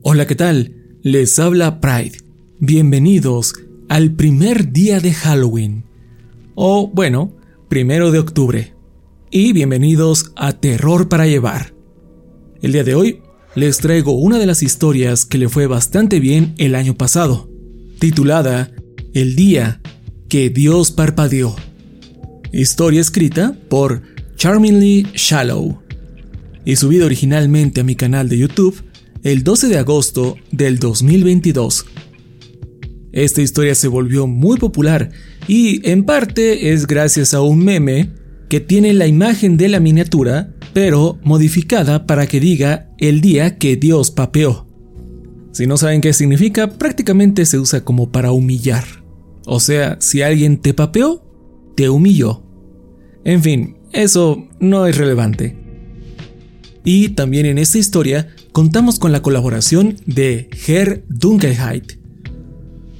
Hola, ¿qué tal? Les habla Pride. Bienvenidos al primer día de Halloween. O, bueno, primero de octubre. Y bienvenidos a Terror para Llevar. El día de hoy les traigo una de las historias que le fue bastante bien el año pasado, titulada El día que Dios parpadeó. Historia escrita por Charmingly Shallow y subida originalmente a mi canal de YouTube el 12 de agosto del 2022. Esta historia se volvió muy popular y en parte es gracias a un meme que tiene la imagen de la miniatura pero modificada para que diga el día que Dios papeó. Si no saben qué significa, prácticamente se usa como para humillar. O sea, si alguien te papeó, te humilló. En fin, eso no es relevante. Y también en esta historia contamos con la colaboración de Herr Dunkelheit.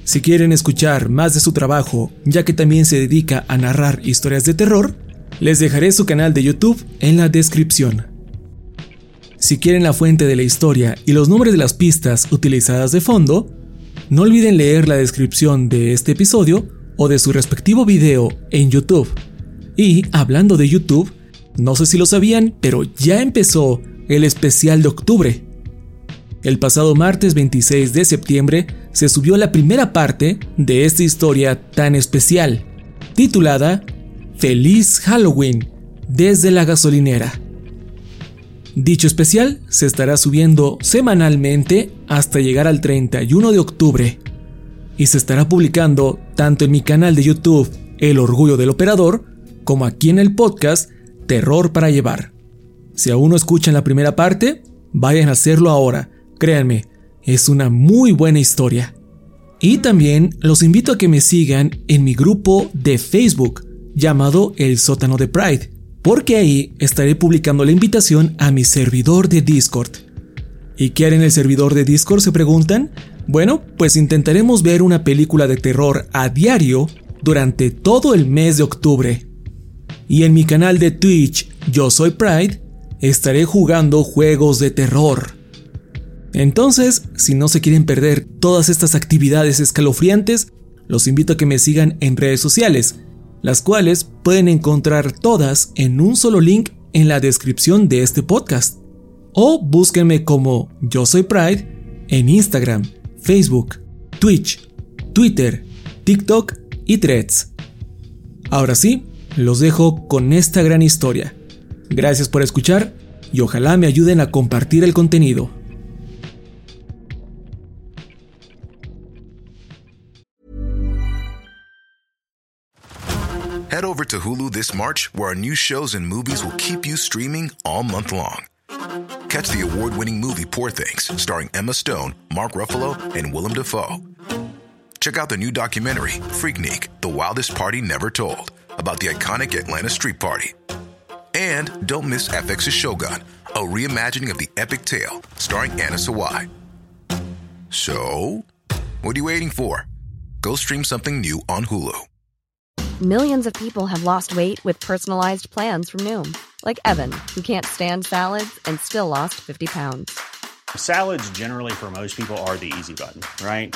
Si quieren escuchar más de su trabajo, ya que también se dedica a narrar historias de terror, les dejaré su canal de YouTube en la descripción. Si quieren la fuente de la historia y los nombres de las pistas utilizadas de fondo, no olviden leer la descripción de este episodio o de su respectivo video en YouTube. Y hablando de YouTube, no sé si lo sabían, pero ya empezó el especial de octubre. El pasado martes 26 de septiembre se subió la primera parte de esta historia tan especial, titulada Feliz Halloween desde la gasolinera. Dicho especial se estará subiendo semanalmente hasta llegar al 31 de octubre y se estará publicando tanto en mi canal de YouTube El Orgullo del Operador como aquí en el podcast Terror para Llevar. Si aún no escuchan la primera parte, vayan a hacerlo ahora, créanme, es una muy buena historia. Y también los invito a que me sigan en mi grupo de Facebook llamado El Sótano de Pride, porque ahí estaré publicando la invitación a mi servidor de Discord. ¿Y qué haré en el servidor de Discord? Se preguntan. Bueno, pues intentaremos ver una película de terror a diario durante todo el mes de octubre. Y en mi canal de Twitch, Yo Soy Pride, estaré jugando juegos de terror. Entonces, si no se quieren perder todas estas actividades escalofriantes, los invito a que me sigan en redes sociales, las cuales pueden encontrar todas en un solo link en la descripción de este podcast. O búsquenme como Yo Soy Pride en Instagram, Facebook, Twitch, Twitter, TikTok y Threads. Ahora sí, los dejo con esta gran historia. Gracias por escuchar y ojalá me ayuden a compartir el contenido. Head over to Hulu this March, where our new shows and movies will keep you streaming all month long. Catch the award winning movie Poor Things, starring Emma Stone, Mark Ruffalo, and Willem Dafoe. Check out the new documentary, Freaknik The Wildest Party Never Told, about the iconic Atlanta Street Party. And don't miss FX's Shogun, a reimagining of the epic tale, starring Anna Sawai. So, what are you waiting for? Go stream something new on Hulu. Millions of people have lost weight with personalized plans from Noom, like Evan, who can't stand salads and still lost 50 pounds. Salads, generally, for most people, are the easy button, right?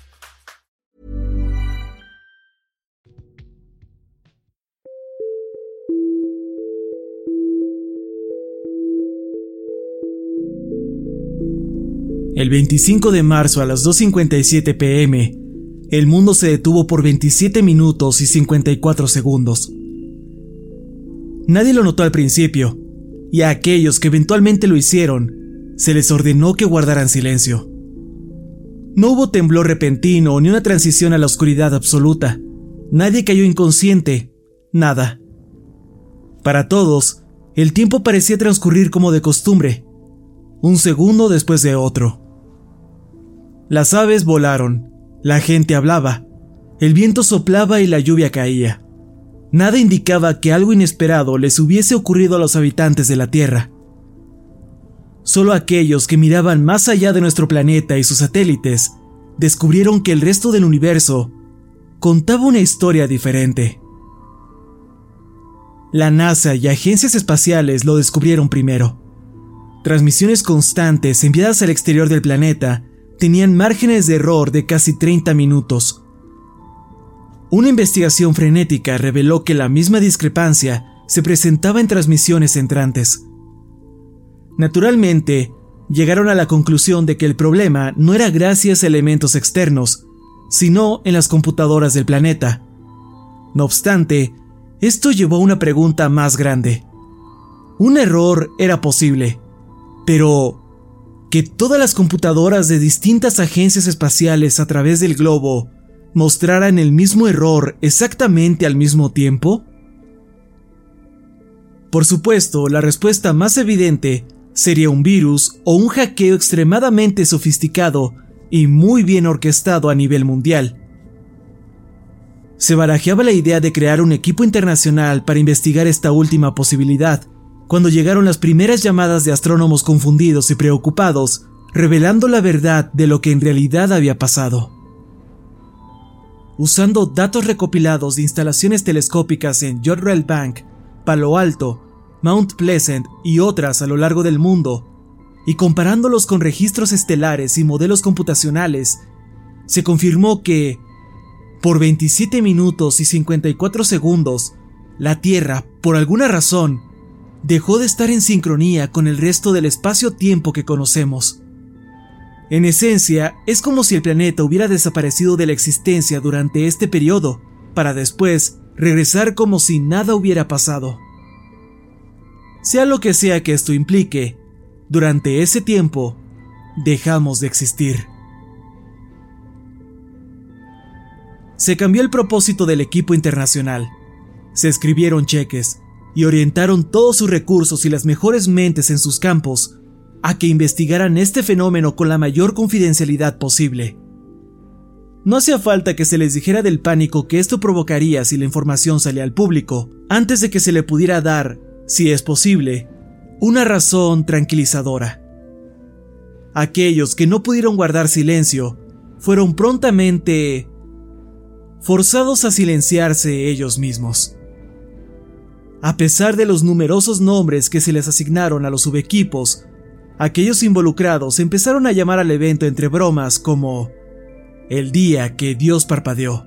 25 de marzo a las 2.57 pm, el mundo se detuvo por 27 minutos y 54 segundos. Nadie lo notó al principio, y a aquellos que eventualmente lo hicieron, se les ordenó que guardaran silencio. No hubo temblor repentino ni una transición a la oscuridad absoluta. Nadie cayó inconsciente, nada. Para todos, el tiempo parecía transcurrir como de costumbre, un segundo después de otro. Las aves volaron, la gente hablaba, el viento soplaba y la lluvia caía. Nada indicaba que algo inesperado les hubiese ocurrido a los habitantes de la Tierra. Solo aquellos que miraban más allá de nuestro planeta y sus satélites descubrieron que el resto del universo contaba una historia diferente. La NASA y agencias espaciales lo descubrieron primero. Transmisiones constantes enviadas al exterior del planeta tenían márgenes de error de casi 30 minutos. Una investigación frenética reveló que la misma discrepancia se presentaba en transmisiones entrantes. Naturalmente, llegaron a la conclusión de que el problema no era gracias a elementos externos, sino en las computadoras del planeta. No obstante, esto llevó a una pregunta más grande. Un error era posible, pero que todas las computadoras de distintas agencias espaciales a través del globo mostraran el mismo error exactamente al mismo tiempo? Por supuesto, la respuesta más evidente sería un virus o un hackeo extremadamente sofisticado y muy bien orquestado a nivel mundial. Se barajeaba la idea de crear un equipo internacional para investigar esta última posibilidad, cuando llegaron las primeras llamadas de astrónomos confundidos y preocupados, revelando la verdad de lo que en realidad había pasado. Usando datos recopilados de instalaciones telescópicas en Jodrell Bank, Palo Alto, Mount Pleasant y otras a lo largo del mundo, y comparándolos con registros estelares y modelos computacionales, se confirmó que, por 27 minutos y 54 segundos, la Tierra, por alguna razón, dejó de estar en sincronía con el resto del espacio-tiempo que conocemos. En esencia, es como si el planeta hubiera desaparecido de la existencia durante este periodo, para después regresar como si nada hubiera pasado. Sea lo que sea que esto implique, durante ese tiempo dejamos de existir. Se cambió el propósito del equipo internacional. Se escribieron cheques y orientaron todos sus recursos y las mejores mentes en sus campos a que investigaran este fenómeno con la mayor confidencialidad posible. No hacía falta que se les dijera del pánico que esto provocaría si la información salía al público, antes de que se le pudiera dar si es posible, una razón tranquilizadora. Aquellos que no pudieron guardar silencio fueron prontamente forzados a silenciarse ellos mismos. A pesar de los numerosos nombres que se les asignaron a los subequipos, aquellos involucrados empezaron a llamar al evento entre bromas como el día que Dios parpadeó.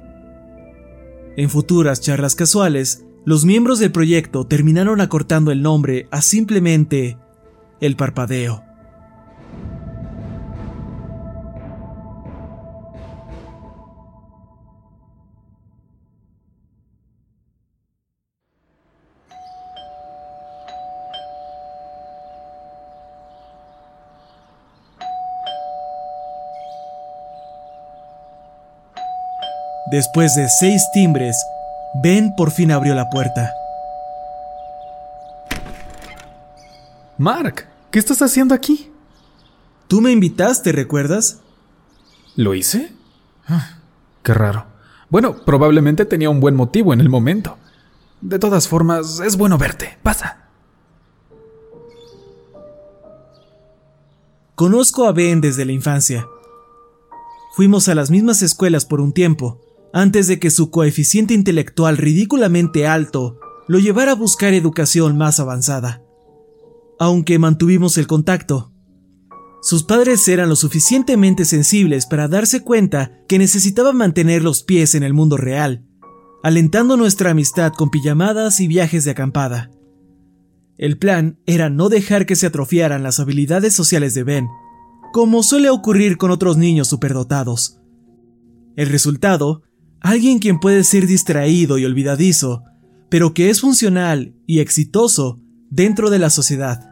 En futuras charlas casuales, los miembros del proyecto terminaron acortando el nombre a simplemente el parpadeo. Después de seis timbres, Ben por fin abrió la puerta. Mark, ¿qué estás haciendo aquí? Tú me invitaste, ¿recuerdas? ¿Lo hice? Ah, qué raro. Bueno, probablemente tenía un buen motivo en el momento. De todas formas, es bueno verte. Pasa. Conozco a Ben desde la infancia. Fuimos a las mismas escuelas por un tiempo, antes de que su coeficiente intelectual ridículamente alto lo llevara a buscar educación más avanzada. Aunque mantuvimos el contacto. Sus padres eran lo suficientemente sensibles para darse cuenta que necesitaban mantener los pies en el mundo real, alentando nuestra amistad con pijamadas y viajes de acampada. El plan era no dejar que se atrofiaran las habilidades sociales de Ben, como suele ocurrir con otros niños superdotados. El resultado Alguien quien puede ser distraído y olvidadizo, pero que es funcional y exitoso dentro de la sociedad.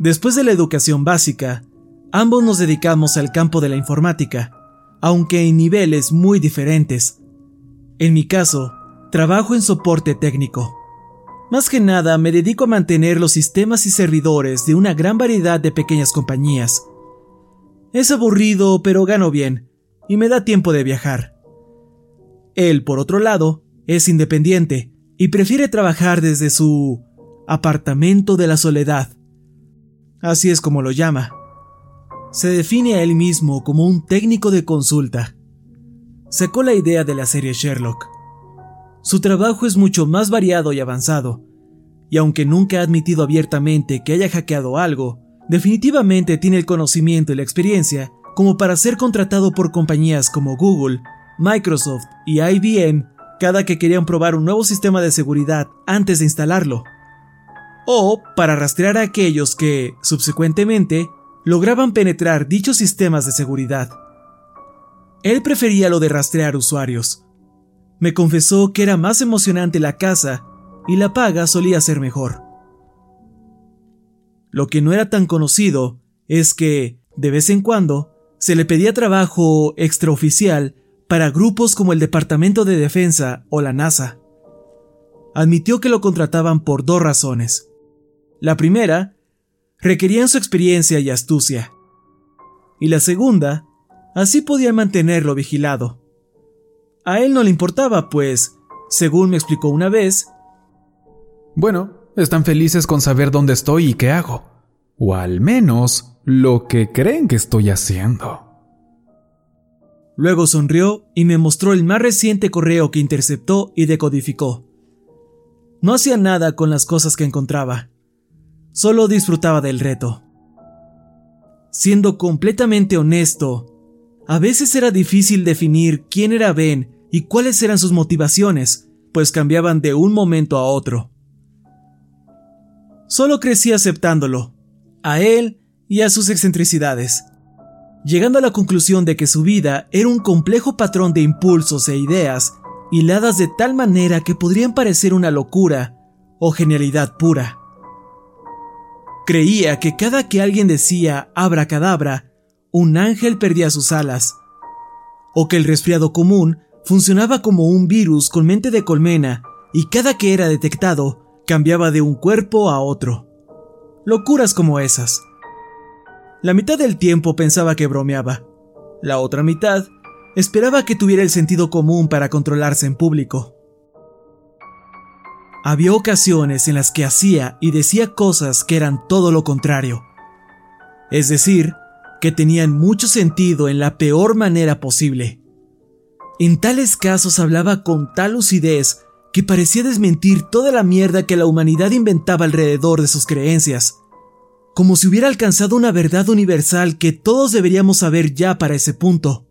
Después de la educación básica, ambos nos dedicamos al campo de la informática, aunque en niveles muy diferentes. En mi caso, trabajo en soporte técnico. Más que nada me dedico a mantener los sistemas y servidores de una gran variedad de pequeñas compañías. Es aburrido, pero gano bien, y me da tiempo de viajar. Él, por otro lado, es independiente y prefiere trabajar desde su apartamento de la soledad. Así es como lo llama. Se define a él mismo como un técnico de consulta. Sacó la idea de la serie Sherlock. Su trabajo es mucho más variado y avanzado, y aunque nunca ha admitido abiertamente que haya hackeado algo, definitivamente tiene el conocimiento y la experiencia como para ser contratado por compañías como Google, Microsoft y IBM cada que querían probar un nuevo sistema de seguridad antes de instalarlo, o para rastrear a aquellos que, subsecuentemente, lograban penetrar dichos sistemas de seguridad. Él prefería lo de rastrear usuarios. Me confesó que era más emocionante la caza y la paga solía ser mejor. Lo que no era tan conocido es que, de vez en cuando, se le pedía trabajo extraoficial para grupos como el Departamento de Defensa o la NASA. Admitió que lo contrataban por dos razones. La primera, requerían su experiencia y astucia. Y la segunda, así podía mantenerlo vigilado. A él no le importaba, pues, según me explicó una vez, bueno, están felices con saber dónde estoy y qué hago. O al menos lo que creen que estoy haciendo. Luego sonrió y me mostró el más reciente correo que interceptó y decodificó. No hacía nada con las cosas que encontraba. Solo disfrutaba del reto. Siendo completamente honesto, a veces era difícil definir quién era Ben y cuáles eran sus motivaciones, pues cambiaban de un momento a otro. Solo crecí aceptándolo, a él y a sus excentricidades llegando a la conclusión de que su vida era un complejo patrón de impulsos e ideas hiladas de tal manera que podrían parecer una locura o genialidad pura. Creía que cada que alguien decía abracadabra, un ángel perdía sus alas, o que el resfriado común funcionaba como un virus con mente de colmena y cada que era detectado cambiaba de un cuerpo a otro. Locuras como esas. La mitad del tiempo pensaba que bromeaba. La otra mitad esperaba que tuviera el sentido común para controlarse en público. Había ocasiones en las que hacía y decía cosas que eran todo lo contrario. Es decir, que tenían mucho sentido en la peor manera posible. En tales casos hablaba con tal lucidez que parecía desmentir toda la mierda que la humanidad inventaba alrededor de sus creencias como si hubiera alcanzado una verdad universal que todos deberíamos saber ya para ese punto.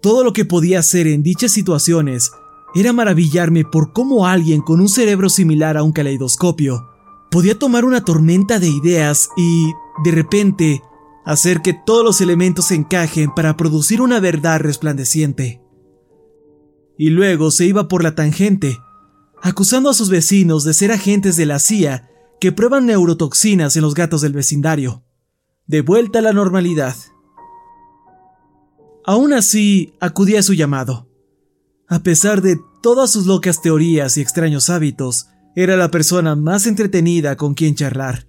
Todo lo que podía hacer en dichas situaciones era maravillarme por cómo alguien con un cerebro similar a un caleidoscopio podía tomar una tormenta de ideas y, de repente, hacer que todos los elementos encajen para producir una verdad resplandeciente. Y luego se iba por la tangente, acusando a sus vecinos de ser agentes de la CIA que prueban neurotoxinas en los gatos del vecindario. De vuelta a la normalidad. Aún así, acudí a su llamado. A pesar de todas sus locas teorías y extraños hábitos, era la persona más entretenida con quien charlar.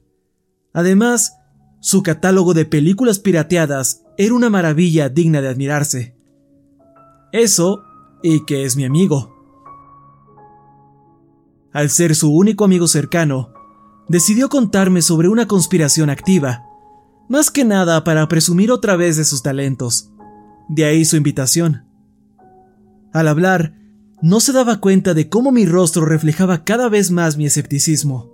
Además, su catálogo de películas pirateadas era una maravilla digna de admirarse. Eso, y que es mi amigo. Al ser su único amigo cercano, decidió contarme sobre una conspiración activa, más que nada para presumir otra vez de sus talentos. De ahí su invitación. Al hablar, no se daba cuenta de cómo mi rostro reflejaba cada vez más mi escepticismo.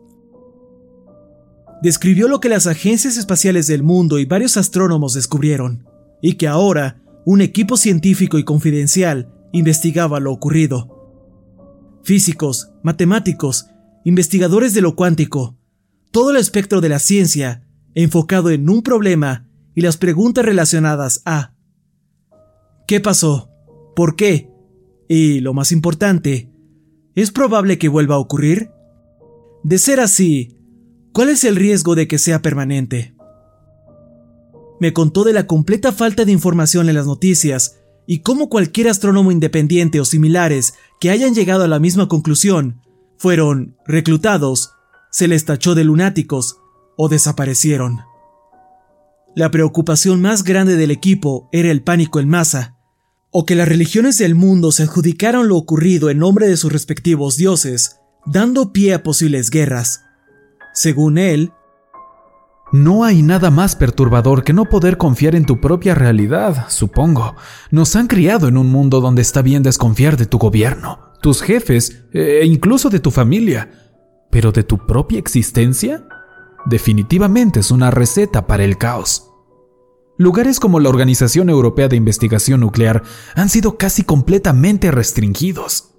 Describió lo que las agencias espaciales del mundo y varios astrónomos descubrieron, y que ahora un equipo científico y confidencial investigaba lo ocurrido. Físicos, matemáticos, investigadores de lo cuántico, todo el espectro de la ciencia enfocado en un problema y las preguntas relacionadas a ¿qué pasó? ¿Por qué? Y lo más importante, ¿es probable que vuelva a ocurrir? De ser así, ¿cuál es el riesgo de que sea permanente? Me contó de la completa falta de información en las noticias y cómo cualquier astrónomo independiente o similares que hayan llegado a la misma conclusión fueron reclutados, se les tachó de lunáticos o desaparecieron. La preocupación más grande del equipo era el pánico en masa, o que las religiones del mundo se adjudicaron lo ocurrido en nombre de sus respectivos dioses, dando pie a posibles guerras. Según él, no hay nada más perturbador que no poder confiar en tu propia realidad, supongo. Nos han criado en un mundo donde está bien desconfiar de tu gobierno, tus jefes e incluso de tu familia. Pero de tu propia existencia? Definitivamente es una receta para el caos. Lugares como la Organización Europea de Investigación Nuclear han sido casi completamente restringidos.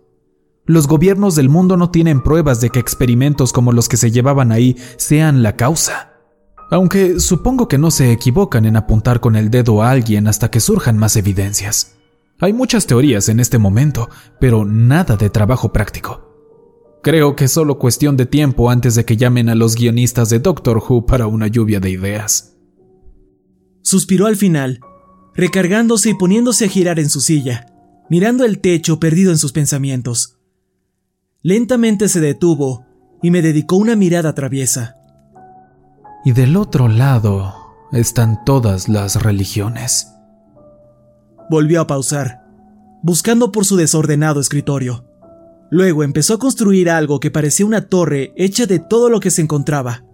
Los gobiernos del mundo no tienen pruebas de que experimentos como los que se llevaban ahí sean la causa. Aunque supongo que no se equivocan en apuntar con el dedo a alguien hasta que surjan más evidencias. Hay muchas teorías en este momento, pero nada de trabajo práctico. Creo que es solo cuestión de tiempo antes de que llamen a los guionistas de Doctor Who para una lluvia de ideas. Suspiró al final, recargándose y poniéndose a girar en su silla, mirando el techo perdido en sus pensamientos. Lentamente se detuvo y me dedicó una mirada traviesa. Y del otro lado están todas las religiones. Volvió a pausar, buscando por su desordenado escritorio. Luego empezó a construir algo que parecía una torre hecha de todo lo que se encontraba.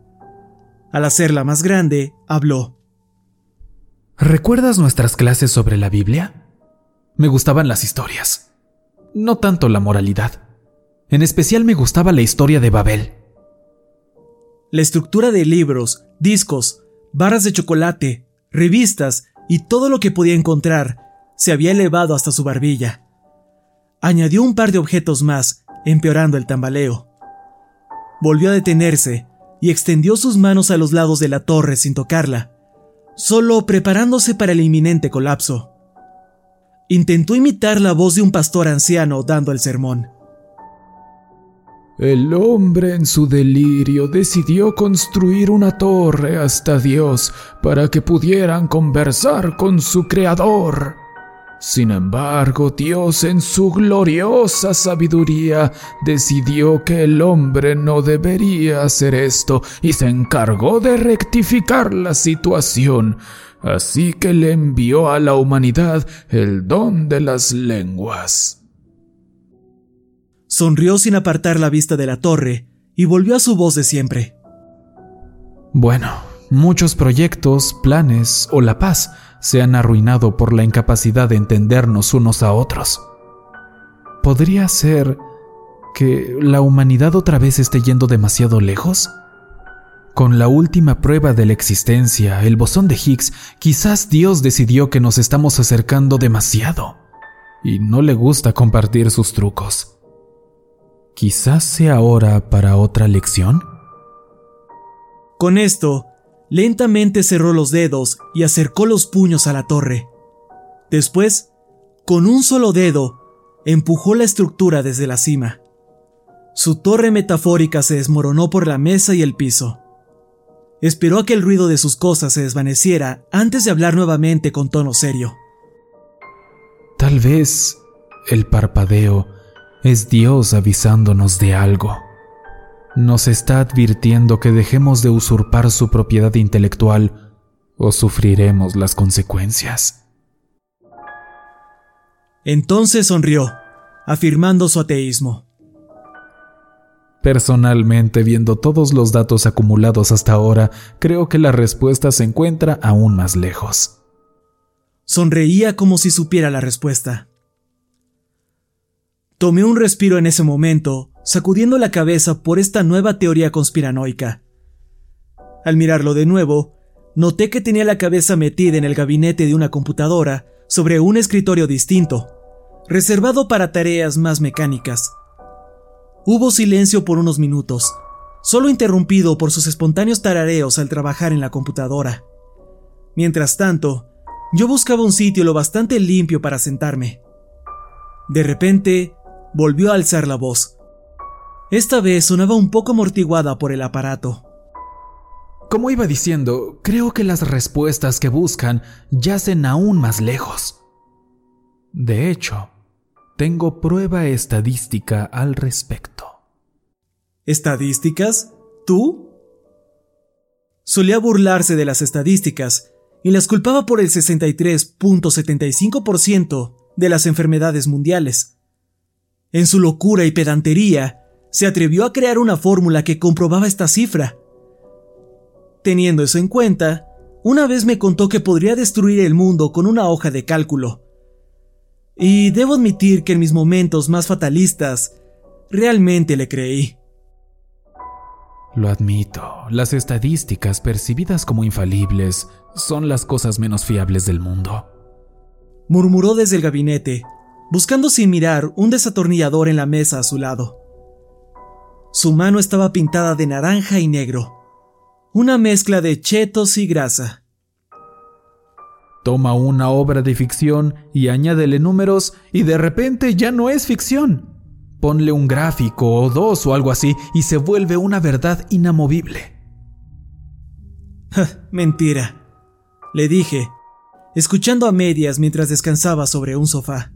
Al hacerla más grande, habló. ¿Recuerdas nuestras clases sobre la Biblia? Me gustaban las historias, no tanto la moralidad. En especial me gustaba la historia de Babel. La estructura de libros, discos, barras de chocolate, revistas y todo lo que podía encontrar se había elevado hasta su barbilla. Añadió un par de objetos más, empeorando el tambaleo. Volvió a detenerse y extendió sus manos a los lados de la torre sin tocarla solo preparándose para el inminente colapso. Intentó imitar la voz de un pastor anciano dando el sermón. El hombre en su delirio decidió construir una torre hasta Dios para que pudieran conversar con su Creador. Sin embargo, Dios en su gloriosa sabiduría decidió que el hombre no debería hacer esto y se encargó de rectificar la situación, así que le envió a la humanidad el don de las lenguas. Sonrió sin apartar la vista de la torre y volvió a su voz de siempre. Bueno, muchos proyectos, planes o la paz se han arruinado por la incapacidad de entendernos unos a otros. ¿Podría ser que la humanidad otra vez esté yendo demasiado lejos? Con la última prueba de la existencia, el bosón de Higgs, quizás Dios decidió que nos estamos acercando demasiado y no le gusta compartir sus trucos. Quizás sea hora para otra lección. Con esto, Lentamente cerró los dedos y acercó los puños a la torre. Después, con un solo dedo, empujó la estructura desde la cima. Su torre metafórica se desmoronó por la mesa y el piso. Esperó a que el ruido de sus cosas se desvaneciera antes de hablar nuevamente con tono serio. Tal vez el parpadeo es Dios avisándonos de algo nos está advirtiendo que dejemos de usurpar su propiedad intelectual o sufriremos las consecuencias. Entonces sonrió, afirmando su ateísmo. Personalmente, viendo todos los datos acumulados hasta ahora, creo que la respuesta se encuentra aún más lejos. Sonreía como si supiera la respuesta. Tomé un respiro en ese momento sacudiendo la cabeza por esta nueva teoría conspiranoica. Al mirarlo de nuevo, noté que tenía la cabeza metida en el gabinete de una computadora sobre un escritorio distinto, reservado para tareas más mecánicas. Hubo silencio por unos minutos, solo interrumpido por sus espontáneos tarareos al trabajar en la computadora. Mientras tanto, yo buscaba un sitio lo bastante limpio para sentarme. De repente, volvió a alzar la voz Esta vez sonaba un poco amortiguada por el aparato. Como iba diciendo, creo que las respuestas que buscan yacen aún más lejos. De hecho, tengo prueba estadística al respecto. ¿Estadísticas? ¿Tú? Solía burlarse de las estadísticas y las culpaba por el 63.75% de las enfermedades mundiales. En su locura y pedantería, se atrevió a crear una fórmula que comprobaba esta cifra. Teniendo eso en cuenta, una vez me contó que podría destruir el mundo con una hoja de cálculo. Y debo admitir que en mis momentos más fatalistas, realmente le creí. Lo admito, las estadísticas percibidas como infalibles son las cosas menos fiables del mundo. Murmuró desde el gabinete, buscando sin mirar un desatornillador en la mesa a su lado. Su mano estaba pintada de naranja y negro, una mezcla de chetos y grasa. Toma una obra de ficción y añádele números y de repente ya no es ficción. Ponle un gráfico o dos o algo así y se vuelve una verdad inamovible. Mentira, le dije, escuchando a medias mientras descansaba sobre un sofá.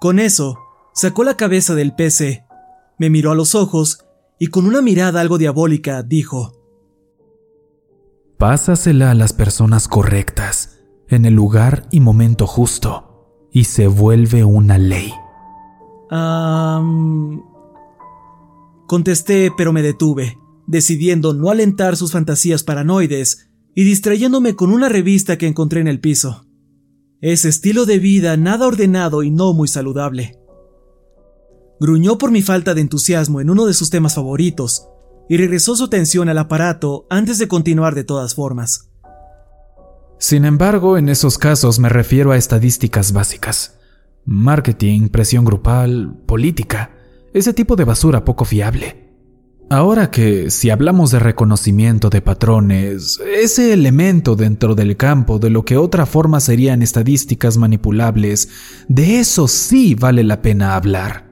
Con eso, sacó la cabeza del PC, me miró a los ojos y con una mirada algo diabólica dijo, Pásasela a las personas correctas, en el lugar y momento justo, y se vuelve una ley. Contesté, pero me detuve, decidiendo no alentar sus fantasías paranoides y distrayéndome con una revista que encontré en el piso. Ese estilo de vida nada ordenado y no muy saludable. Gruñó por mi falta de entusiasmo en uno de sus temas favoritos, y regresó su atención al aparato antes de continuar de todas formas. Sin embargo, en esos casos me refiero a estadísticas básicas. Marketing, presión grupal, política, ese tipo de basura poco fiable. Ahora que, si hablamos de reconocimiento de patrones, ese elemento dentro del campo de lo que otra forma serían estadísticas manipulables, de eso sí vale la pena hablar.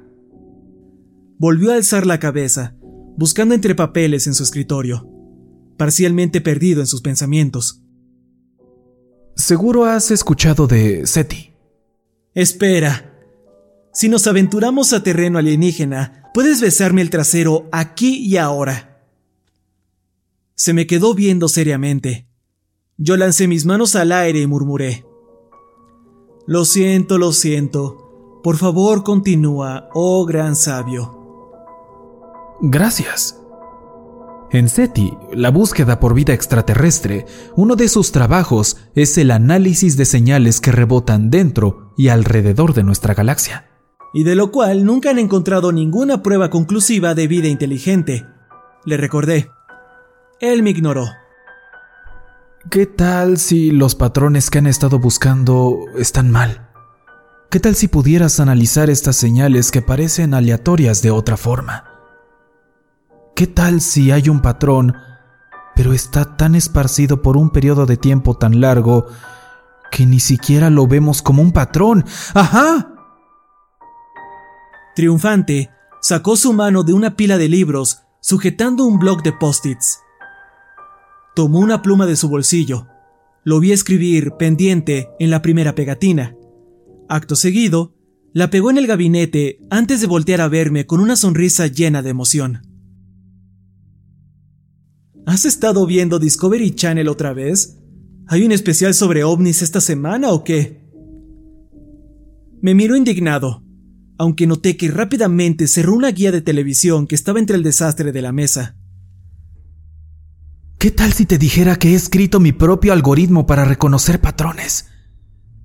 Volvió a alzar la cabeza, buscando entre papeles en su escritorio, parcialmente perdido en sus pensamientos. Seguro has escuchado de SETI. Espera. Si nos aventuramos a terreno alienígena, puedes besarme el trasero aquí y ahora. Se me quedó viendo seriamente. Yo lancé mis manos al aire y murmuré. Lo siento, lo siento. Por favor, continúa, oh gran sabio. Gracias. En SETI, la búsqueda por vida extraterrestre, uno de sus trabajos es el análisis de señales que rebotan dentro y alrededor de nuestra galaxia. Y de lo cual nunca han encontrado ninguna prueba conclusiva de vida inteligente. Le recordé. Él me ignoró. ¿Qué tal si los patrones que han estado buscando están mal? ¿Qué tal si pudieras analizar estas señales que parecen aleatorias de otra forma? ¿Qué tal si hay un patrón, pero está tan esparcido por un periodo de tiempo tan largo que ni siquiera lo vemos como un patrón? ¡Ajá! Triunfante, sacó su mano de una pila de libros, sujetando un bloc de post-its. Tomó una pluma de su bolsillo. Lo vi escribir, pendiente, en la primera pegatina. Acto seguido, la pegó en el gabinete antes de voltear a verme con una sonrisa llena de emoción. ¿Has estado viendo Discovery Channel otra vez? ¿Hay un especial sobre ovnis esta semana o qué? Me miró indignado, aunque noté que rápidamente cerró una guía de televisión que estaba entre el desastre de la mesa. ¿Qué tal si te dijera que he escrito mi propio algoritmo para reconocer patrones?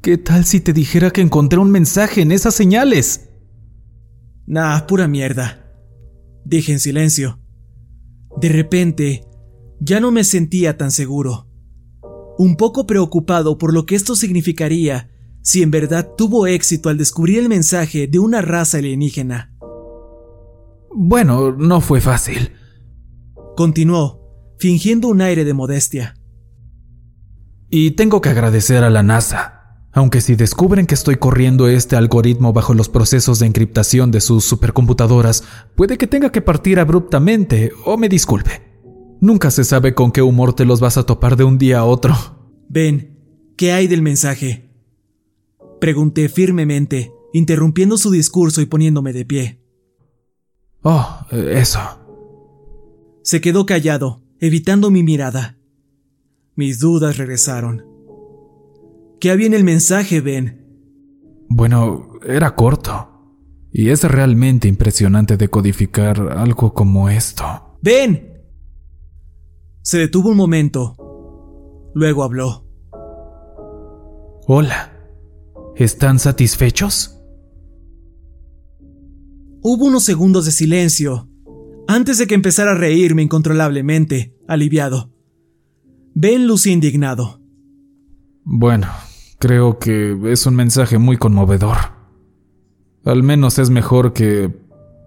¿Qué tal si te dijera que encontré un mensaje en esas señales? Nah, pura mierda. Dije en silencio. De repente, ya no me sentía tan seguro. Un poco preocupado por lo que esto significaría si en verdad tuvo éxito al descubrir el mensaje de una raza alienígena. Bueno, no fue fácil. Continuó, fingiendo un aire de modestia. Y tengo que agradecer a la NASA. Aunque si descubren que estoy corriendo este algoritmo bajo los procesos de encriptación de sus supercomputadoras, puede que tenga que partir abruptamente o me disculpe. Nunca se sabe con qué humor te los vas a topar de un día a otro. Ben, ¿qué hay del mensaje? Pregunté firmemente, interrumpiendo su discurso y poniéndome de pie. Oh, eso. Se quedó callado, evitando mi mirada. Mis dudas regresaron. ¿Qué había en el mensaje, Ben? Bueno, era corto. Y es realmente impresionante decodificar algo como esto. ¡Ben! Se detuvo un momento. Luego habló. Hola. ¿Están satisfechos? Hubo unos segundos de silencio, antes de que empezara a reírme incontrolablemente, aliviado. Ben lucía indignado. Bueno, creo que es un mensaje muy conmovedor. Al menos es mejor que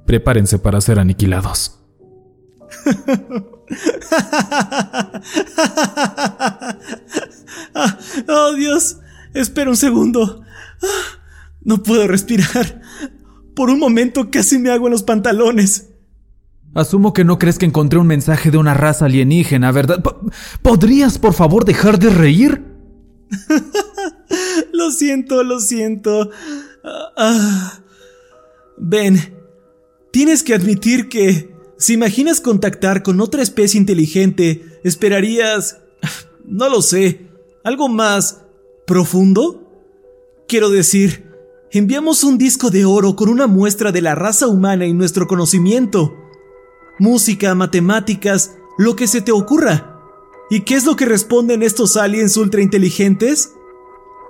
prepárense para ser aniquilados. oh Dios, espera un segundo. No puedo respirar. Por un momento casi me hago en los pantalones. Asumo que no crees que encontré un mensaje de una raza alienígena, ¿verdad? ¿Podrías, por favor, dejar de reír? lo siento, lo siento. Ah, ven, tienes que admitir que si imaginas contactar con otra especie inteligente, esperarías... No lo sé, algo más profundo. Quiero decir, enviamos un disco de oro con una muestra de la raza humana y nuestro conocimiento música, matemáticas, lo que se te ocurra. ¿Y qué es lo que responden estos aliens ultra inteligentes?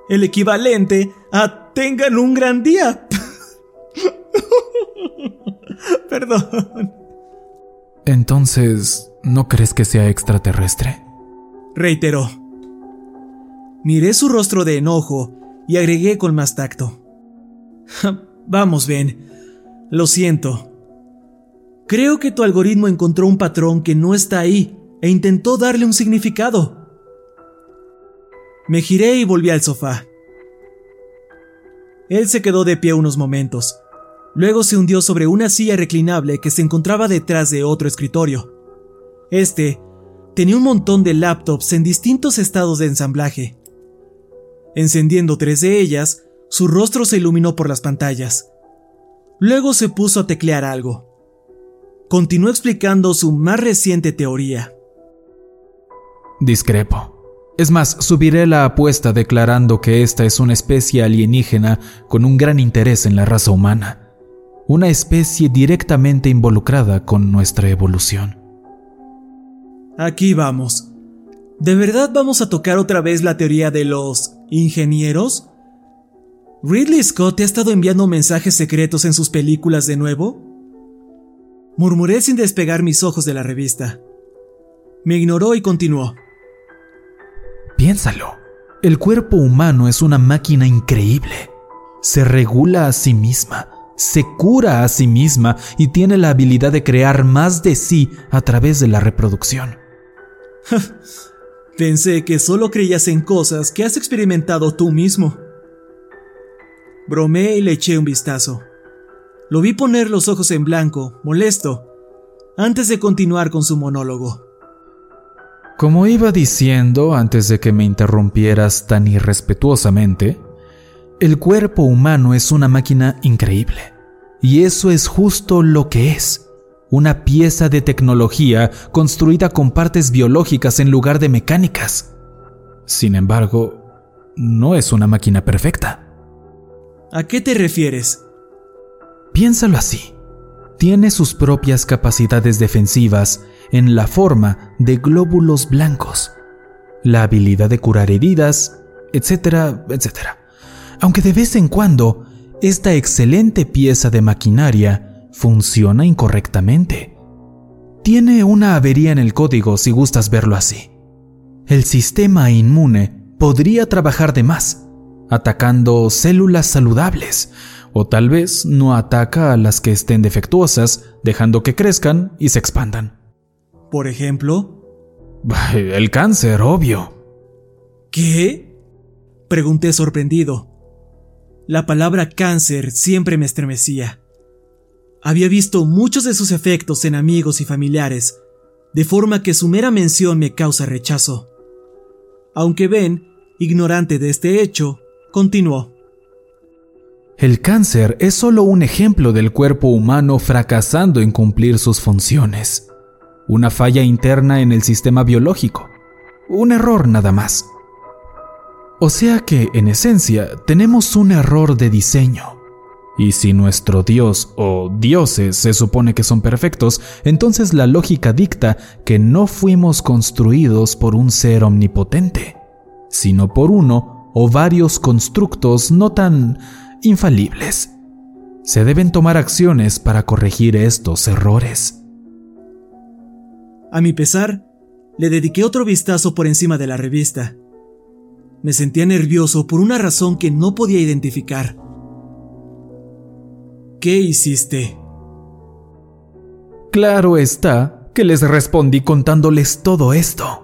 El equivalente a tengan un gran día. Perdón. Entonces, ¿no crees que sea extraterrestre? Reiteró. Miré su rostro de enojo y agregué con más tacto. Vamos, Ben. Lo siento. Creo que tu algoritmo encontró un patrón que no está ahí e intentó darle un significado. Me giré y volví al sofá. Él se quedó de pie unos momentos. Luego se hundió sobre una silla reclinable que se encontraba detrás de otro escritorio. Este tenía un montón de laptops en distintos estados de ensamblaje. Encendiendo tres de ellas, su rostro se iluminó por las pantallas. Luego se puso a teclear algo continuó explicando su más reciente teoría. Discrepo. Es más, subiré la apuesta declarando que esta es una especie alienígena con un gran interés en la raza humana, una especie directamente involucrada con nuestra evolución. Aquí vamos. ¿De verdad vamos a tocar otra vez la teoría de los ingenieros? ¿Ridley Scott te ha estado enviando mensajes secretos en sus películas de nuevo? Murmuré sin despegar mis ojos de la revista. Me ignoró y continuó. Piénsalo. El cuerpo humano es una máquina increíble. Se regula a sí misma, se cura a sí misma y tiene la habilidad de crear más de sí a través de la reproducción. Pensé que solo creías en cosas que has experimentado tú mismo. Bromé y le eché un vistazo. Lo vi poner los ojos en blanco, molesto, antes de continuar con su monólogo. Como iba diciendo antes de que me interrumpieras tan irrespetuosamente, el cuerpo humano es una máquina increíble. Y eso es justo lo que es. Una pieza de tecnología construida con partes biológicas en lugar de mecánicas. Sin embargo, no es una máquina perfecta. ¿A qué te refieres? Piénsalo así. Tiene sus propias capacidades defensivas en la forma de glóbulos blancos, la habilidad de curar heridas, etcétera, etcétera. Aunque de vez en cuando, esta excelente pieza de maquinaria funciona incorrectamente. Tiene una avería en el código si gustas verlo así. El sistema inmune podría trabajar de más, atacando células saludables, o tal vez no ataca a las que estén defectuosas, dejando que crezcan y se expandan. Por ejemplo, el cáncer, obvio. ¿Qué? Pregunté sorprendido. La palabra cáncer siempre me estremecía. Había visto muchos de sus efectos en amigos y familiares, de forma que su mera mención me causa rechazo. Aunque Ben, ignorante de este hecho, continuó. El cáncer es solo un ejemplo del cuerpo humano fracasando en cumplir sus funciones. Una falla interna en el sistema biológico. Un error nada más. O sea que, en esencia, tenemos un error de diseño. Y si nuestro Dios o dioses se supone que son perfectos, entonces la lógica dicta que no fuimos construidos por un ser omnipotente, sino por uno o varios constructos no tan infalibles. Se deben tomar acciones para corregir estos errores. A mi pesar, le dediqué otro vistazo por encima de la revista. Me sentía nervioso por una razón que no podía identificar. ¿Qué hiciste? Claro está que les respondí contándoles todo esto.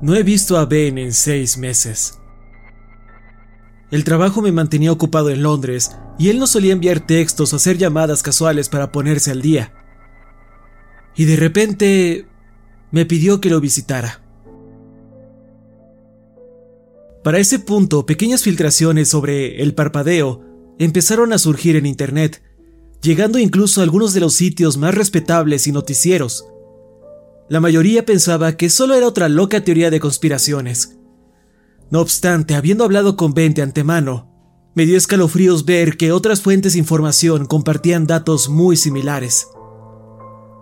No he visto a Ben en seis meses. El trabajo me mantenía ocupado en Londres y él no solía enviar textos o hacer llamadas casuales para ponerse al día. Y de repente me pidió que lo visitara. Para ese punto, pequeñas filtraciones sobre el parpadeo empezaron a surgir en Internet, llegando incluso a algunos de los sitios más respetables y noticieros. La mayoría pensaba que solo era otra loca teoría de conspiraciones. No obstante, habiendo hablado con Ben de antemano, me dio escalofríos ver que otras fuentes de información compartían datos muy similares.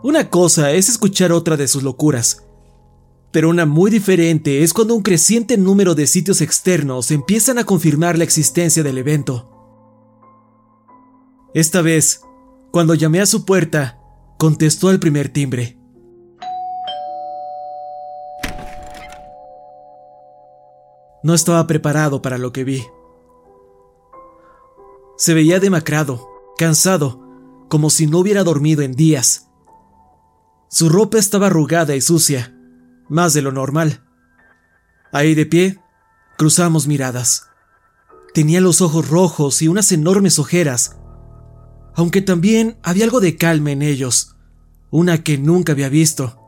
Una cosa es escuchar otra de sus locuras, pero una muy diferente es cuando un creciente número de sitios externos empiezan a confirmar la existencia del evento. Esta vez, cuando llamé a su puerta, contestó al primer timbre. No estaba preparado para lo que vi. Se veía demacrado, cansado, como si no hubiera dormido en días. Su ropa estaba arrugada y sucia, más de lo normal. Ahí de pie, cruzamos miradas. Tenía los ojos rojos y unas enormes ojeras, aunque también había algo de calma en ellos, una que nunca había visto,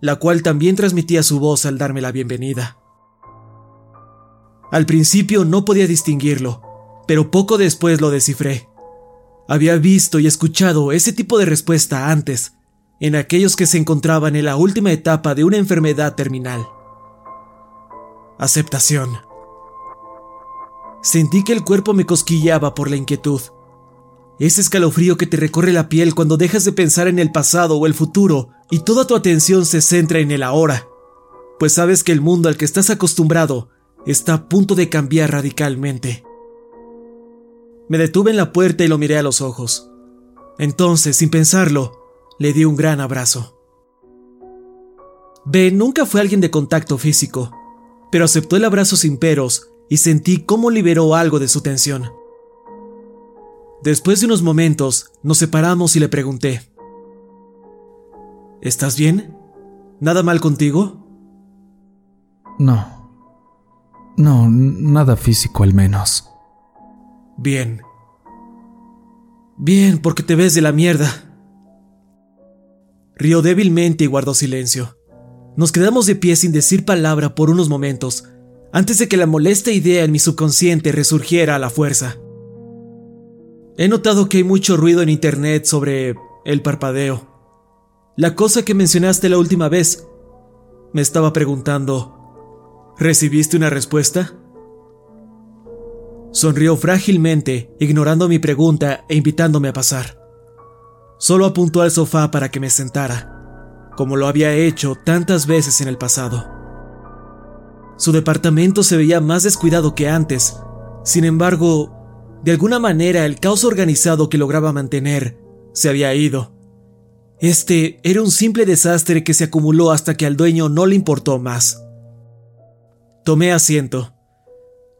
la cual también transmitía su voz al darme la bienvenida. Al principio no podía distinguirlo, pero poco después lo descifré. Había visto y escuchado ese tipo de respuesta antes, en aquellos que se encontraban en la última etapa de una enfermedad terminal. Aceptación. Sentí que el cuerpo me cosquilleaba por la inquietud. Ese escalofrío que te recorre la piel cuando dejas de pensar en el pasado o el futuro y toda tu atención se centra en el ahora, pues sabes que el mundo al que estás acostumbrado está a punto de cambiar radicalmente. Me detuve en la puerta y lo miré a los ojos. Entonces, sin pensarlo, le di un gran abrazo. Ben nunca fue alguien de contacto físico, pero aceptó el abrazo sin peros y sentí cómo liberó algo de su tensión. Después de unos momentos, nos separamos y le pregunté, ¿Estás bien? ¿Nada mal contigo? No. No, nada físico al menos. Bien. Bien, porque te ves de la mierda. Rió débilmente y guardó silencio. Nos quedamos de pie sin decir palabra por unos momentos, antes de que la molesta idea en mi subconsciente resurgiera a la fuerza. He notado que hay mucho ruido en internet sobre el parpadeo. La cosa que mencionaste la última vez. Me estaba preguntando, ¿Recibiste una respuesta? Sonrió frágilmente, ignorando mi pregunta e invitándome a pasar. Solo apuntó al sofá para que me sentara, como lo había hecho tantas veces en el pasado. Su departamento se veía más descuidado que antes, sin embargo, de alguna manera el caos organizado que lograba mantener se había ido. Este era un simple desastre que se acumuló hasta que al dueño no le importó más. Tomé asiento.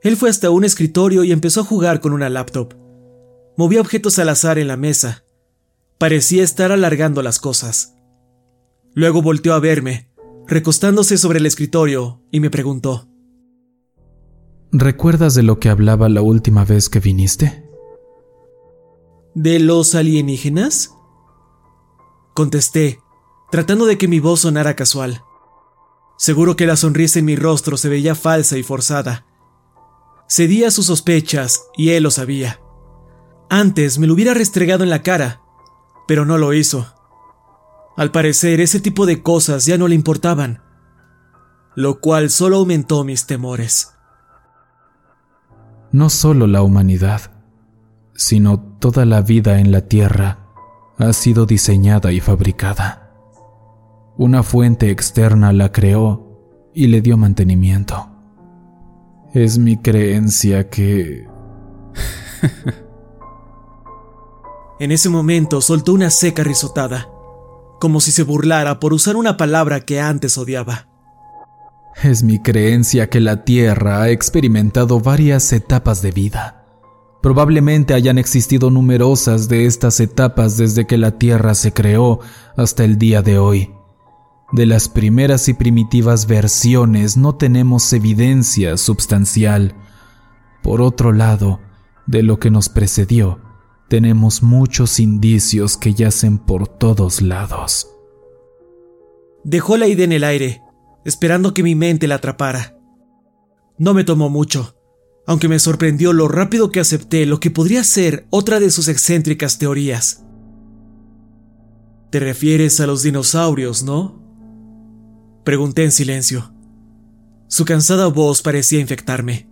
Él fue hasta un escritorio y empezó a jugar con una laptop. Movía objetos al azar en la mesa. Parecía estar alargando las cosas. Luego volteó a verme, recostándose sobre el escritorio, y me preguntó. ¿Recuerdas de lo que hablaba la última vez que viniste? ¿De los alienígenas? Contesté, tratando de que mi voz sonara casual. Seguro que la sonrisa en mi rostro se veía falsa y forzada. Cedía a sus sospechas y él lo sabía. Antes me lo hubiera restregado en la cara, pero no lo hizo. Al parecer ese tipo de cosas ya no le importaban, lo cual solo aumentó mis temores. No solo la humanidad, sino toda la vida en la Tierra ha sido diseñada y fabricada. Una fuente externa la creó y le dio mantenimiento. Es mi creencia que... en ese momento soltó una seca risotada, como si se burlara por usar una palabra que antes odiaba. Es mi creencia que la Tierra ha experimentado varias etapas de vida Probablemente hayan existido numerosas de estas etapas desde que la Tierra se creó hasta el día de hoy. De las primeras y primitivas versiones no tenemos evidencia substancial. Por otro lado, de lo que nos precedió, tenemos muchos indicios que yacen por todos lados. Dejó la idea en el aire, esperando que mi mente la atrapara. No me tomó mucho aunque me sorprendió lo rápido que acepté lo que podría ser otra de sus excéntricas teorías. Te refieres a los dinosaurios, ¿no? Pregunté en silencio. Su cansada voz parecía infectarme.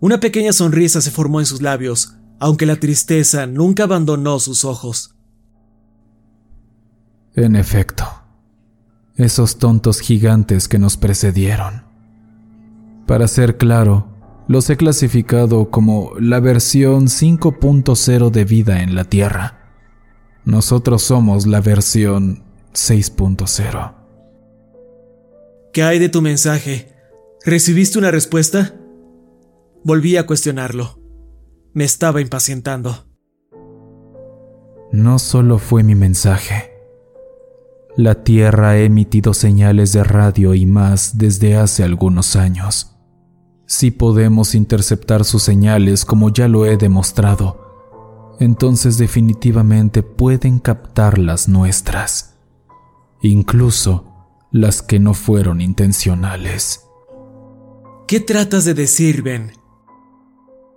Una pequeña sonrisa se formó en sus labios, aunque la tristeza nunca abandonó sus ojos. En efecto, esos tontos gigantes que nos precedieron. Para ser claro, los he clasificado como la versión 5.0 de vida en la Tierra. Nosotros somos la versión 6.0. ¿Qué hay de tu mensaje? ¿Recibiste una respuesta? Volví a cuestionarlo. Me estaba impacientando. No solo fue mi mensaje. La Tierra ha emitido señales de radio y más desde hace algunos años. Si podemos interceptar sus señales como ya lo he demostrado, entonces definitivamente pueden captar las nuestras, incluso las que no fueron intencionales. ¿Qué tratas de decir, Ben?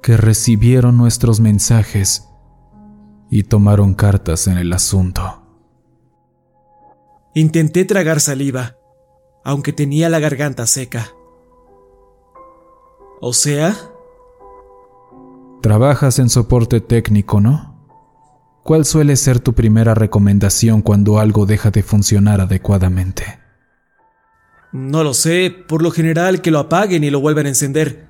Que recibieron nuestros mensajes y tomaron cartas en el asunto. Intenté tragar saliva, aunque tenía la garganta seca. O sea... Trabajas en soporte técnico, ¿no? ¿Cuál suele ser tu primera recomendación cuando algo deja de funcionar adecuadamente? No lo sé, por lo general que lo apaguen y lo vuelvan a encender.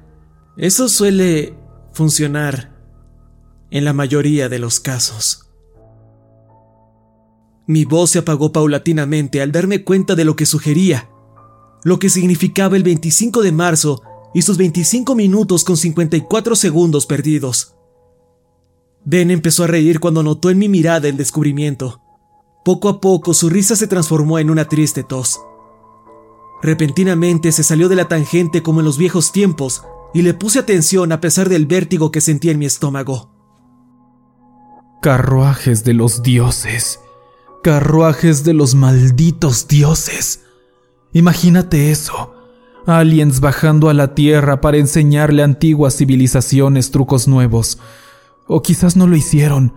Eso suele funcionar en la mayoría de los casos. Mi voz se apagó paulatinamente al darme cuenta de lo que sugería, lo que significaba el 25 de marzo y sus 25 minutos con 54 segundos perdidos. Ben empezó a reír cuando notó en mi mirada el descubrimiento. Poco a poco su risa se transformó en una triste tos. Repentinamente se salió de la tangente como en los viejos tiempos y le puse atención a pesar del vértigo que sentía en mi estómago. Carruajes de los dioses. Carruajes de los malditos dioses. Imagínate eso aliens bajando a la Tierra para enseñarle a antiguas civilizaciones trucos nuevos. O quizás no lo hicieron.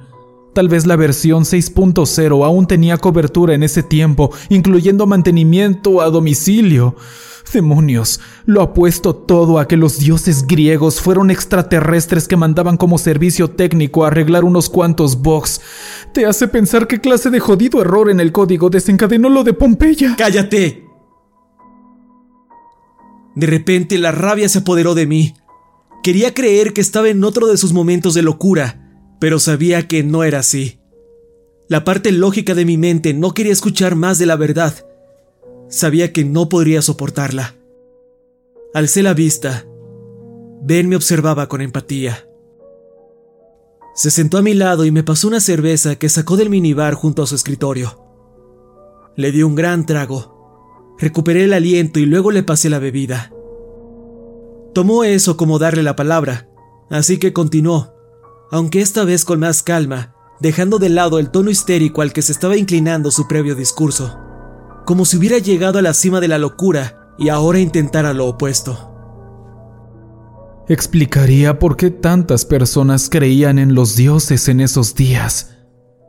Tal vez la versión 6.0 aún tenía cobertura en ese tiempo, incluyendo mantenimiento a domicilio. Demonios, lo apuesto todo a que los dioses griegos fueron extraterrestres que mandaban como servicio técnico a arreglar unos cuantos bugs. Te hace pensar qué clase de jodido error en el código desencadenó lo de Pompeya. ¡Cállate! De repente la rabia se apoderó de mí. Quería creer que estaba en otro de sus momentos de locura, pero sabía que no era así. La parte lógica de mi mente no quería escuchar más de la verdad. Sabía que no podría soportarla. Alcé la vista Ben me observaba con empatía. Se sentó a mi lado y me pasó una cerveza que sacó del minibar junto a su escritorio. Le di un gran trago. Recuperé el aliento y luego le pasé la bebida. Tomó eso como darle la palabra, así que continuó, aunque esta vez con más calma, dejando de lado el tono histérico al que se estaba inclinando su previo discurso, como si hubiera llegado a la cima de la locura y ahora intentara lo opuesto. Explicaría por qué tantas personas creían en los dioses en esos días.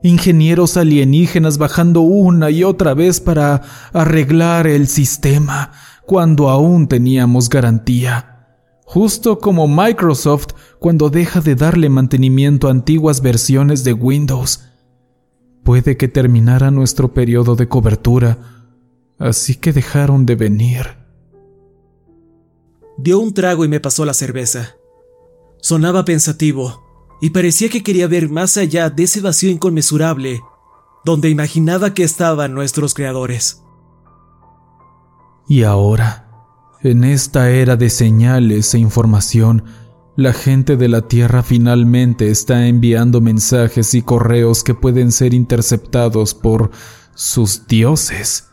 Ingenieros alienígenas bajando una y otra vez para arreglar el sistema, cuando aún teníamos garantía justo como Microsoft cuando deja de darle mantenimiento a antiguas versiones de Windows. Puede que terminara nuestro periodo de cobertura, así que dejaron de venir. Dio un trago y me pasó la cerveza. Sonaba pensativo, y parecía que quería ver más allá de ese vacío inconmensurable, donde imaginaba que estaban nuestros creadores. Y ahora, en esta era de señales e información, la gente de la Tierra finalmente está enviando mensajes y correos que pueden ser interceptados por sus dioses,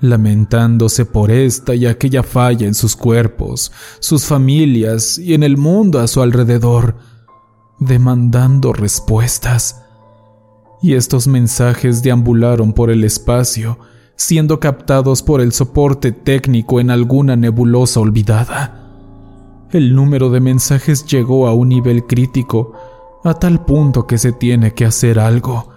lamentándose por esta y aquella falla en sus cuerpos, sus familias y en el mundo a su alrededor, demandando respuestas. Y estos mensajes deambularon por el espacio, siendo captados por el soporte técnico en alguna nebulosa olvidada. El número de mensajes llegó a un nivel crítico, a tal punto que se tiene que hacer algo,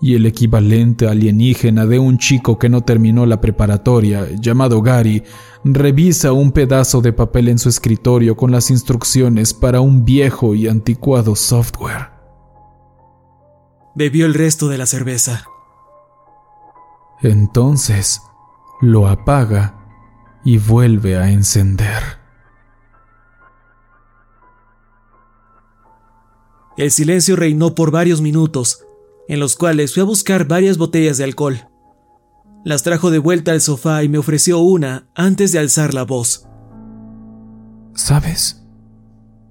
y el equivalente alienígena de un chico que no terminó la preparatoria, llamado Gary, revisa un pedazo de papel en su escritorio con las instrucciones para un viejo y anticuado software. Bebió el resto de la cerveza. Entonces lo apaga y vuelve a encender. El silencio reinó por varios minutos, en los cuales fui a buscar varias botellas de alcohol. Las trajo de vuelta al sofá y me ofreció una antes de alzar la voz. ¿Sabes?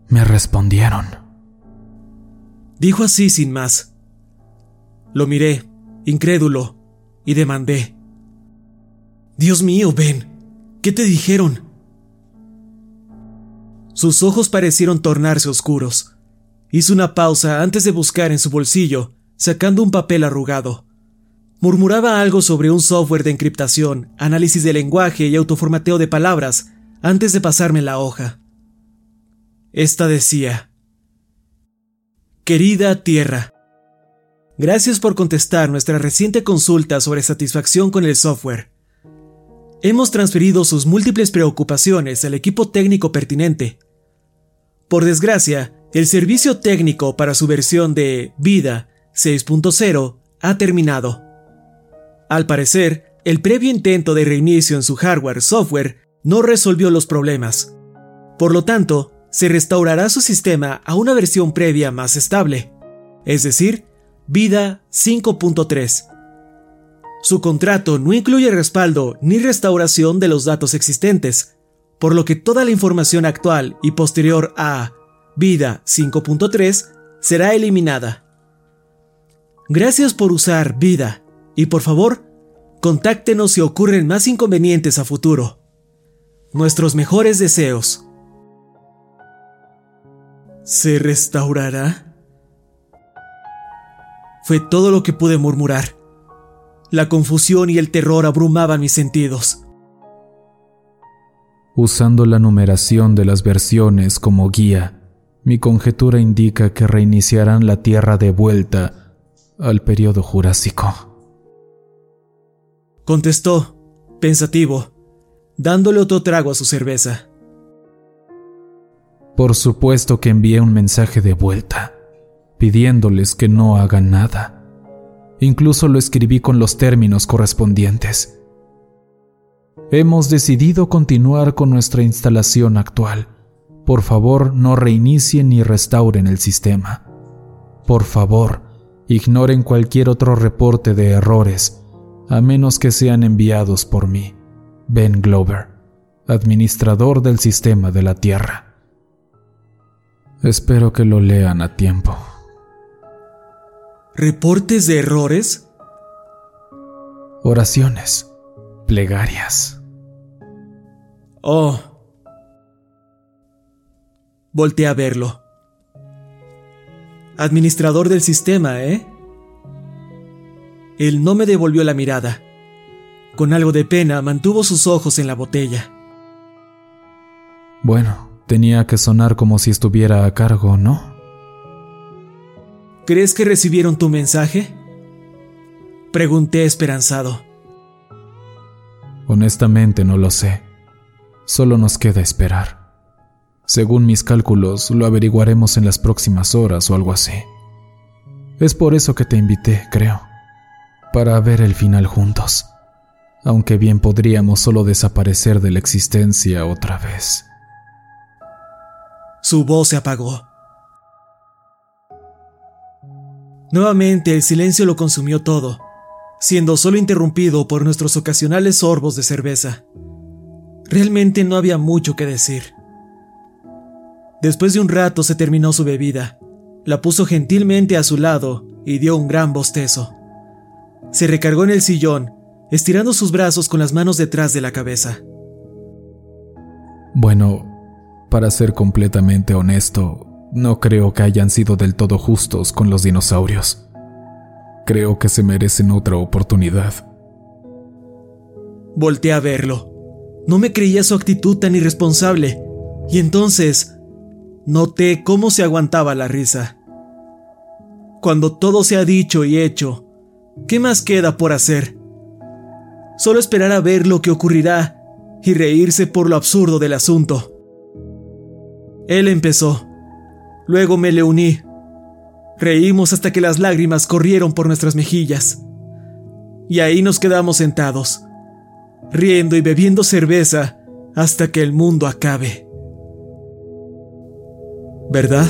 Me respondieron. Dijo así sin más. Lo miré, incrédulo, y demandé. Dios mío, Ben, ¿qué te dijeron? Sus ojos parecieron tornarse oscuros. Hizo una pausa antes de buscar en su bolsillo, sacando un papel arrugado. Murmuraba algo sobre un software de encriptación, análisis de lenguaje y autoformateo de palabras antes de pasarme la hoja. Esta decía, Querida Tierra, Gracias por contestar nuestra reciente consulta sobre satisfacción con el software. Hemos transferido sus múltiples preocupaciones al equipo técnico pertinente. Por desgracia, el servicio técnico para su versión de Vida 6.0 ha terminado. Al parecer, el previo intento de reinicio en su hardware-software no resolvió los problemas. Por lo tanto, se restaurará su sistema a una versión previa más estable, es decir, Vida 5.3. Su contrato no incluye respaldo ni restauración de los datos existentes, por lo que toda la información actual y posterior a Vida 5.3 será eliminada. Gracias por usar Vida y por favor, contáctenos si ocurren más inconvenientes a futuro. Nuestros mejores deseos. ¿Se restaurará? Fue todo lo que pude murmurar. La confusión y el terror abrumaban mis sentidos. Usando la numeración de las versiones como guía, mi conjetura indica que reiniciarán la Tierra de vuelta al periodo Jurásico. Contestó, pensativo, dándole otro trago a su cerveza. Por supuesto que envié un mensaje de vuelta pidiéndoles que no hagan nada. Incluso lo escribí con los términos correspondientes. Hemos decidido continuar con nuestra instalación actual. Por favor, no reinicien ni restauren el sistema. Por favor, ignoren cualquier otro reporte de errores, a menos que sean enviados por mí, Ben Glover, administrador del sistema de la Tierra. Espero que lo lean a tiempo. ¿Reportes de errores? Oraciones. Plegarias. Oh. Volté a verlo. Administrador del sistema, ¿eh? Él no me devolvió la mirada. Con algo de pena mantuvo sus ojos en la botella. Bueno, tenía que sonar como si estuviera a cargo, ¿no? ¿Crees que recibieron tu mensaje? Pregunté esperanzado. Honestamente no lo sé. Solo nos queda esperar. Según mis cálculos, lo averiguaremos en las próximas horas o algo así. Es por eso que te invité, creo. Para ver el final juntos. Aunque bien podríamos solo desaparecer de la existencia otra vez. Su voz se apagó. Nuevamente el silencio lo consumió todo, siendo solo interrumpido por nuestros ocasionales sorbos de cerveza. Realmente no había mucho que decir. Después de un rato se terminó su bebida, la puso gentilmente a su lado y dio un gran bostezo. Se recargó en el sillón, estirando sus brazos con las manos detrás de la cabeza. Bueno, para ser completamente honesto, no creo que hayan sido del todo justos con los dinosaurios. Creo que se merecen otra oportunidad. Volté a verlo. No me creía su actitud tan irresponsable, y entonces noté cómo se aguantaba la risa. Cuando todo se ha dicho y hecho, ¿qué más queda por hacer? Solo esperar a ver lo que ocurrirá y reírse por lo absurdo del asunto. Él empezó. Luego me le uní. Reímos hasta que las lágrimas corrieron por nuestras mejillas. Y ahí nos quedamos sentados, riendo y bebiendo cerveza hasta que el mundo acabe. ¿Verdad?